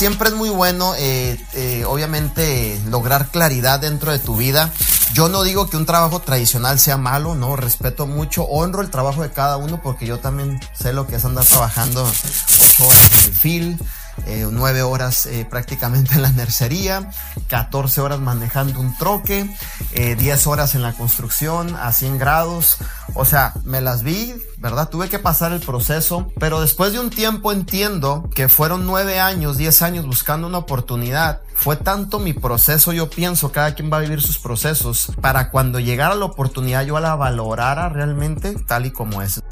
siempre es muy bueno, eh, eh, obviamente, lograr claridad dentro de tu vida. Yo no digo que un trabajo tradicional sea malo, no, respeto mucho, honro el trabajo de cada uno porque yo también sé lo que es andar trabajando ocho horas en el fil, eh, 9 horas eh, prácticamente en la nercería, 14 horas manejando un troque, eh, 10 horas en la construcción a 100 grados. O sea, me las vi, ¿verdad? Tuve que pasar el proceso, pero después de un tiempo entiendo que fueron 9 años, 10 años buscando una oportunidad. Fue tanto mi proceso, yo pienso, cada quien va a vivir sus procesos, para cuando llegara la oportunidad yo la valorara realmente tal y como es.